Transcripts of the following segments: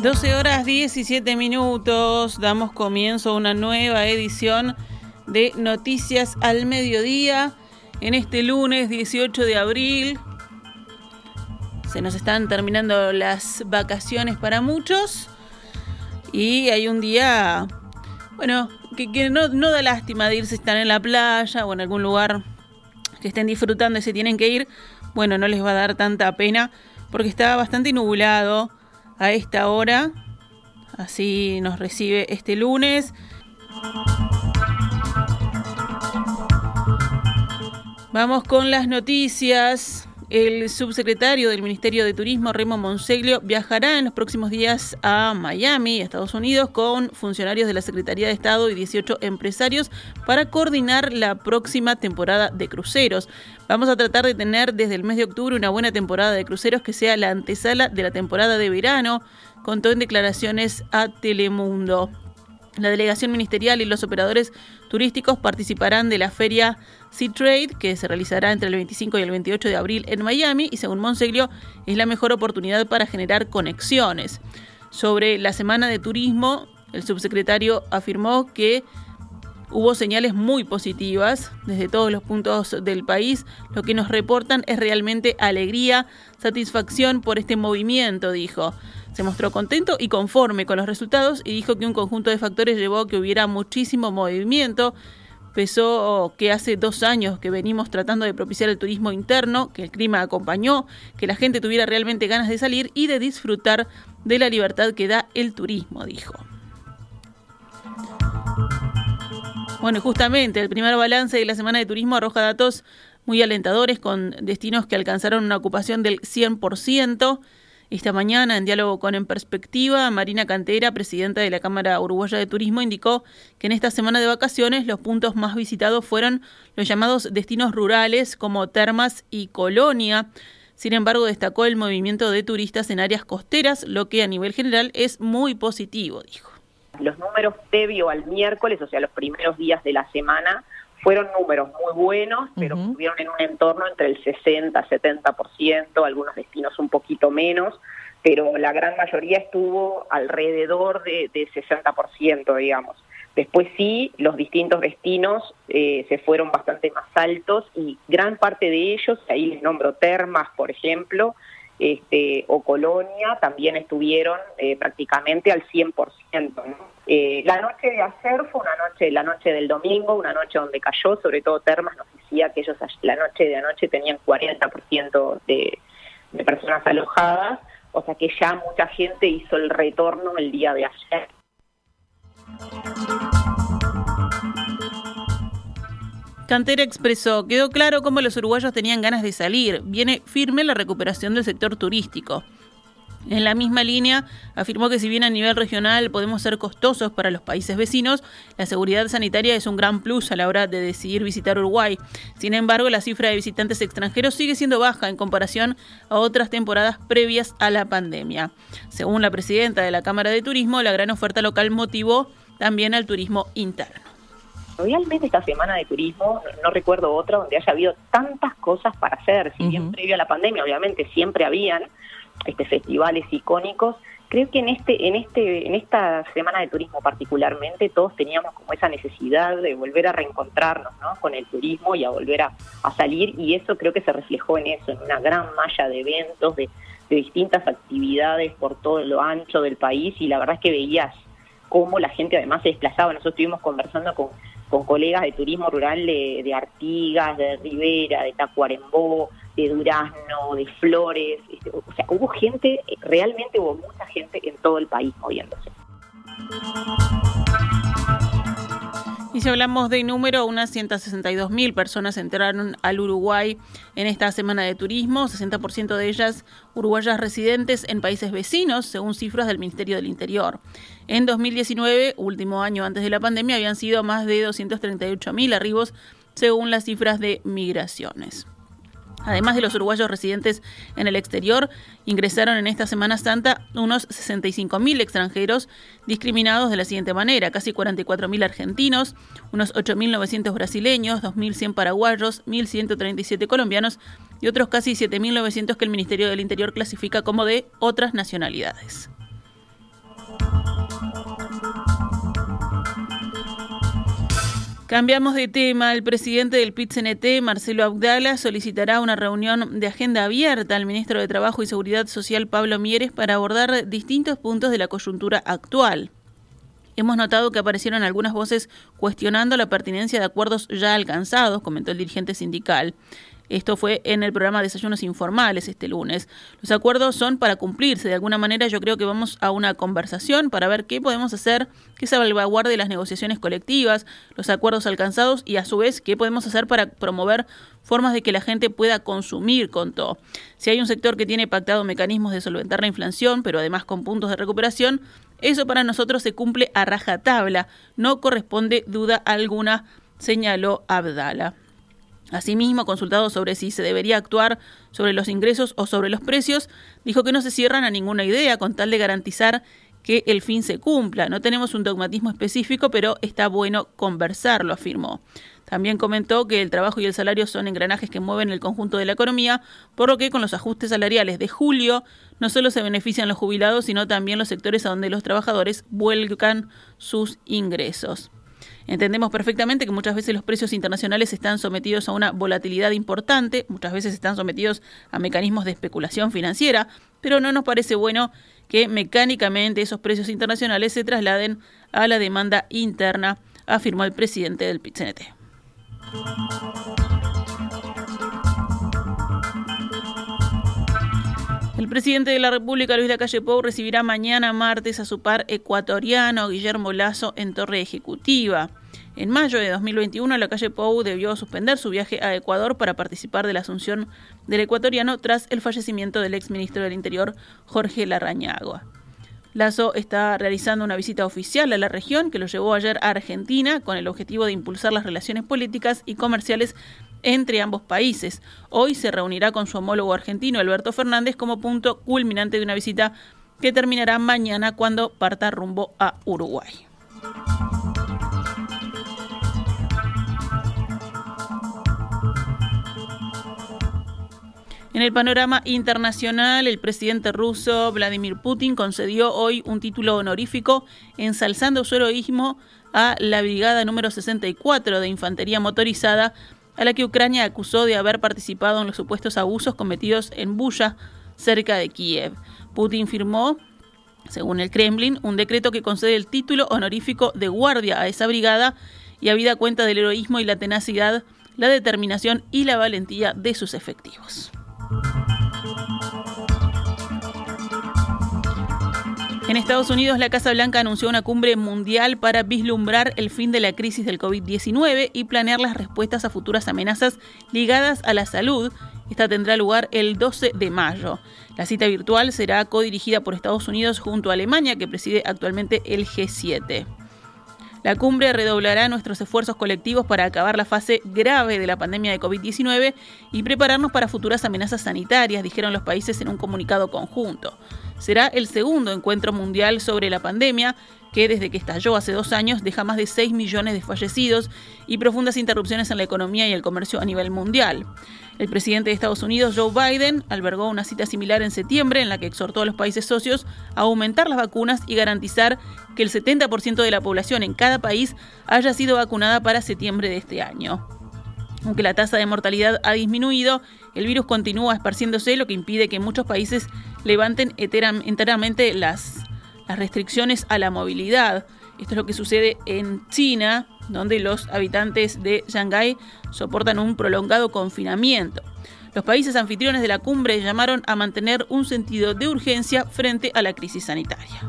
12 horas 17 minutos, damos comienzo a una nueva edición de Noticias al Mediodía en este lunes 18 de abril. Se nos están terminando las vacaciones para muchos y hay un día, bueno, que, no, da lástima de irse, estar en la playa o en algún lugar que estén disfrutando y se tienen que ir. Bueno, no les va a dar tanta pena porque está bastante nublado a esta hora. Así nos recibe este lunes. Vamos con las noticias. El subsecretario del Ministerio de Turismo, Remo Monseglio, viajará en los próximos días a Miami, Estados Unidos, con funcionarios de la Secretaría de Estado y 18 empresarios para coordinar la próxima temporada de cruceros. Vamos a tratar de tener desde el mes de octubre una buena temporada de cruceros que sea la antesala de la temporada de verano, contó en declaraciones a Telemundo. La delegación ministerial y los operadores turísticos participarán de la feria Sea Trade, que se realizará entre el 25 y el 28 de abril en Miami, y según Monseglio, es la mejor oportunidad para generar conexiones. Sobre la semana de turismo, el subsecretario afirmó que hubo señales muy positivas desde todos los puntos del país. Lo que nos reportan es realmente alegría, satisfacción por este movimiento, dijo. Se mostró contento y conforme con los resultados y dijo que un conjunto de factores llevó a que hubiera muchísimo movimiento. Pensó que hace dos años que venimos tratando de propiciar el turismo interno, que el clima acompañó, que la gente tuviera realmente ganas de salir y de disfrutar de la libertad que da el turismo, dijo. Bueno, justamente el primer balance de la semana de turismo arroja datos muy alentadores con destinos que alcanzaron una ocupación del 100%. Esta mañana, en diálogo con En Perspectiva, Marina Cantera, presidenta de la Cámara Uruguaya de Turismo, indicó que en esta semana de vacaciones los puntos más visitados fueron los llamados destinos rurales como Termas y Colonia. Sin embargo, destacó el movimiento de turistas en áreas costeras, lo que a nivel general es muy positivo, dijo. Los números previo al miércoles, o sea, los primeros días de la semana, fueron números muy buenos, pero estuvieron en un entorno entre el 60, 70%, algunos destinos un poquito menos, pero la gran mayoría estuvo alrededor de, de 60%, digamos. Después sí, los distintos destinos eh, se fueron bastante más altos y gran parte de ellos, ahí les nombro Termas, por ejemplo, este, o Colonia también estuvieron eh, prácticamente al 100%. Eh, la noche de ayer fue una noche, la noche del domingo, una noche donde cayó, sobre todo Termas nos decía que ellos la noche de anoche tenían 40% de, de personas alojadas, o sea que ya mucha gente hizo el retorno el día de ayer. Cantera expresó, quedó claro cómo los uruguayos tenían ganas de salir. Viene firme la recuperación del sector turístico. En la misma línea, afirmó que si bien a nivel regional podemos ser costosos para los países vecinos, la seguridad sanitaria es un gran plus a la hora de decidir visitar Uruguay. Sin embargo, la cifra de visitantes extranjeros sigue siendo baja en comparación a otras temporadas previas a la pandemia. Según la presidenta de la Cámara de Turismo, la gran oferta local motivó también al turismo interno realmente esta semana de turismo, no, recuerdo otra donde haya habido tantas cosas para hacer, si bien previo a la pandemia obviamente siempre habían este festivales icónicos, creo que en este en este en esta semana de turismo particularmente todos teníamos como esa necesidad de volver a reencontrarnos ¿no? con el turismo y a volver a, salir y eso creo que se reflejó en eso en una gran malla de eventos de, de distintas actividades por todo lo ancho del país y la verdad es que veías cómo la gente además se desplazaba. Nosotros estuvimos conversando con con colegas de turismo rural de, Artigas, de Rivera, de Tacuarembó, de Durazno, de Flores. Este, o sea, hubo gente, realmente hubo mucha gente en todo el país moviéndose. Y si hablamos de número, unas 162 mil personas entraron al Uruguay en esta semana de turismo, 60% de ellas uruguayas residentes en países vecinos, según cifras del Ministerio del Interior. En 2019, último año antes de la pandemia, habían sido más de 238 mil arribos, según las cifras de migraciones. Además de los uruguayos residentes en el exterior, ingresaron en esta Semana Santa unos 65.000 extranjeros discriminados de la siguiente manera, casi 44.000 argentinos, unos 8.900 brasileños, 2.100 paraguayos, 1.137 colombianos y otros casi 7.900 que el Ministerio del Interior clasifica como de otras nacionalidades. Cambiamos de tema. El presidente del PIT-CNT, Marcelo Abdala, solicitará una reunión de agenda abierta al ministro de Trabajo y Seguridad Social, Pablo Mieres, para abordar distintos puntos de la coyuntura actual. Hemos notado que aparecieron algunas voces cuestionando la pertinencia de acuerdos ya alcanzados, comentó el dirigente sindical. Esto fue en el programa Desayunos Informales este lunes. Los acuerdos son para cumplirse. De alguna manera yo creo que vamos a una conversación para ver qué podemos hacer que salvaguarde las negociaciones colectivas, los acuerdos alcanzados y a su vez qué podemos hacer para promover formas de que la gente pueda consumir con todo. Si hay un sector que tiene pactado mecanismos de solventar la inflación, pero además con puntos de recuperación, eso para nosotros se cumple a rajatabla. No corresponde duda alguna, señaló Abdala. Asimismo, consultado sobre si se debería actuar sobre los ingresos o sobre los precios, dijo que no se cierran a ninguna idea con tal de garantizar que el fin se cumpla. No tenemos un dogmatismo específico, pero está bueno conversarlo, afirmó. También comentó que el trabajo y el salario son engranajes que mueven el conjunto de la economía, por lo que con los ajustes salariales de julio no solo se benefician los jubilados, sino también los sectores a donde los trabajadores vuelcan sus ingresos. Entendemos perfectamente que muchas veces los precios internacionales están sometidos a una volatilidad importante, muchas veces están sometidos a mecanismos de especulación financiera, pero no nos parece bueno que mecánicamente esos precios internacionales se trasladen a la demanda interna, afirmó el presidente del PITCNT. El presidente de la República, Luis Lacalle Pou, recibirá mañana martes a su par ecuatoriano, Guillermo Lazo, en Torre Ejecutiva. En mayo de 2021, Lacalle Pou debió suspender su viaje a Ecuador para participar de la asunción del ecuatoriano tras el fallecimiento del exministro del Interior, Jorge Larrañagua. Lazo está realizando una visita oficial a la región que lo llevó ayer a Argentina con el objetivo de impulsar las relaciones políticas y comerciales entre ambos países. Hoy se reunirá con su homólogo argentino Alberto Fernández como punto culminante de una visita que terminará mañana cuando parta rumbo a Uruguay. En el panorama internacional, el presidente ruso Vladimir Putin concedió hoy un título honorífico ensalzando su heroísmo a la brigada número 64 de infantería motorizada a la que Ucrania acusó de haber participado en los supuestos abusos cometidos en Buya, cerca de Kiev. Putin firmó, según el Kremlin, un decreto que concede el título honorífico de guardia a esa brigada y habida cuenta del heroísmo y la tenacidad, la determinación y la valentía de sus efectivos. En Estados Unidos, la Casa Blanca anunció una cumbre mundial para vislumbrar el fin de la crisis del COVID-19 y planear las respuestas a futuras amenazas ligadas a la salud. Esta tendrá lugar el 12 de mayo. La cita virtual será codirigida por Estados Unidos junto a Alemania, que preside actualmente el G7. La cumbre redoblará nuestros esfuerzos colectivos para acabar la fase grave de la pandemia de COVID-19 y prepararnos para futuras amenazas sanitarias, dijeron los países en un comunicado conjunto. Será el segundo encuentro mundial sobre la pandemia que desde que estalló hace dos años deja más de 6 millones de fallecidos y profundas interrupciones en la economía y el comercio a nivel mundial. El presidente de Estados Unidos, Joe Biden, albergó una cita similar en septiembre en la que exhortó a los países socios a aumentar las vacunas y garantizar que el 70% de la población en cada país haya sido vacunada para septiembre de este año. Aunque la tasa de mortalidad ha disminuido, el virus continúa esparciéndose, lo que impide que muchos países levanten enteramente las restricciones a la movilidad. Esto es lo que sucede en China, donde los habitantes de Shanghái soportan un prolongado confinamiento. Los países anfitriones de la cumbre llamaron a mantener un sentido de urgencia frente a la crisis sanitaria.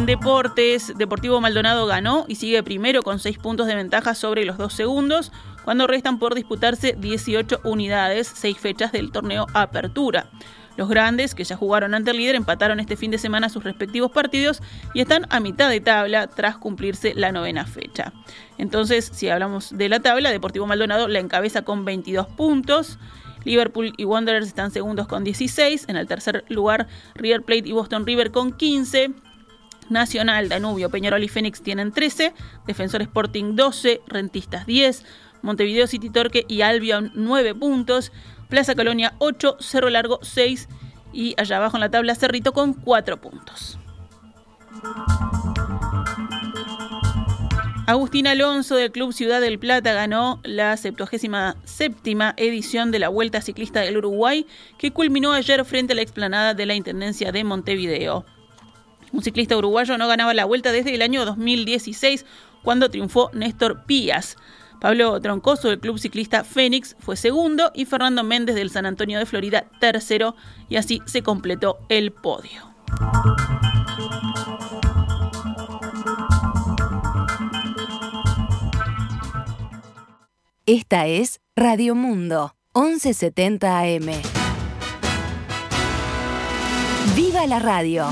En deportes, Deportivo Maldonado ganó y sigue primero con seis puntos de ventaja sobre los dos segundos cuando restan por disputarse 18 unidades, seis fechas del torneo Apertura. Los grandes, que ya jugaron ante el líder, empataron este fin de semana sus respectivos partidos y están a mitad de tabla tras cumplirse la novena fecha. Entonces, si hablamos de la tabla, Deportivo Maldonado la encabeza con 22 puntos. Liverpool y Wanderers están segundos con 16. En el tercer lugar, River Plate y Boston River con 15. Nacional, Danubio, Peñarol y Fénix tienen 13. Defensor Sporting 12. Rentistas 10. Montevideo City Torque y Albion 9 puntos, Plaza Colonia 8, Cerro Largo 6 y allá abajo en la tabla Cerrito con 4 puntos. Agustín Alonso del Club Ciudad del Plata ganó la 77 edición de la Vuelta Ciclista del Uruguay, que culminó ayer frente a la explanada de la Intendencia de Montevideo. Un ciclista uruguayo no ganaba la vuelta desde el año 2016, cuando triunfó Néstor Pías. Pablo Troncoso del Club Ciclista Fénix fue segundo y Fernando Méndez del San Antonio de Florida tercero, y así se completó el podio. Esta es Radio Mundo, 1170 AM. ¡Viva la radio!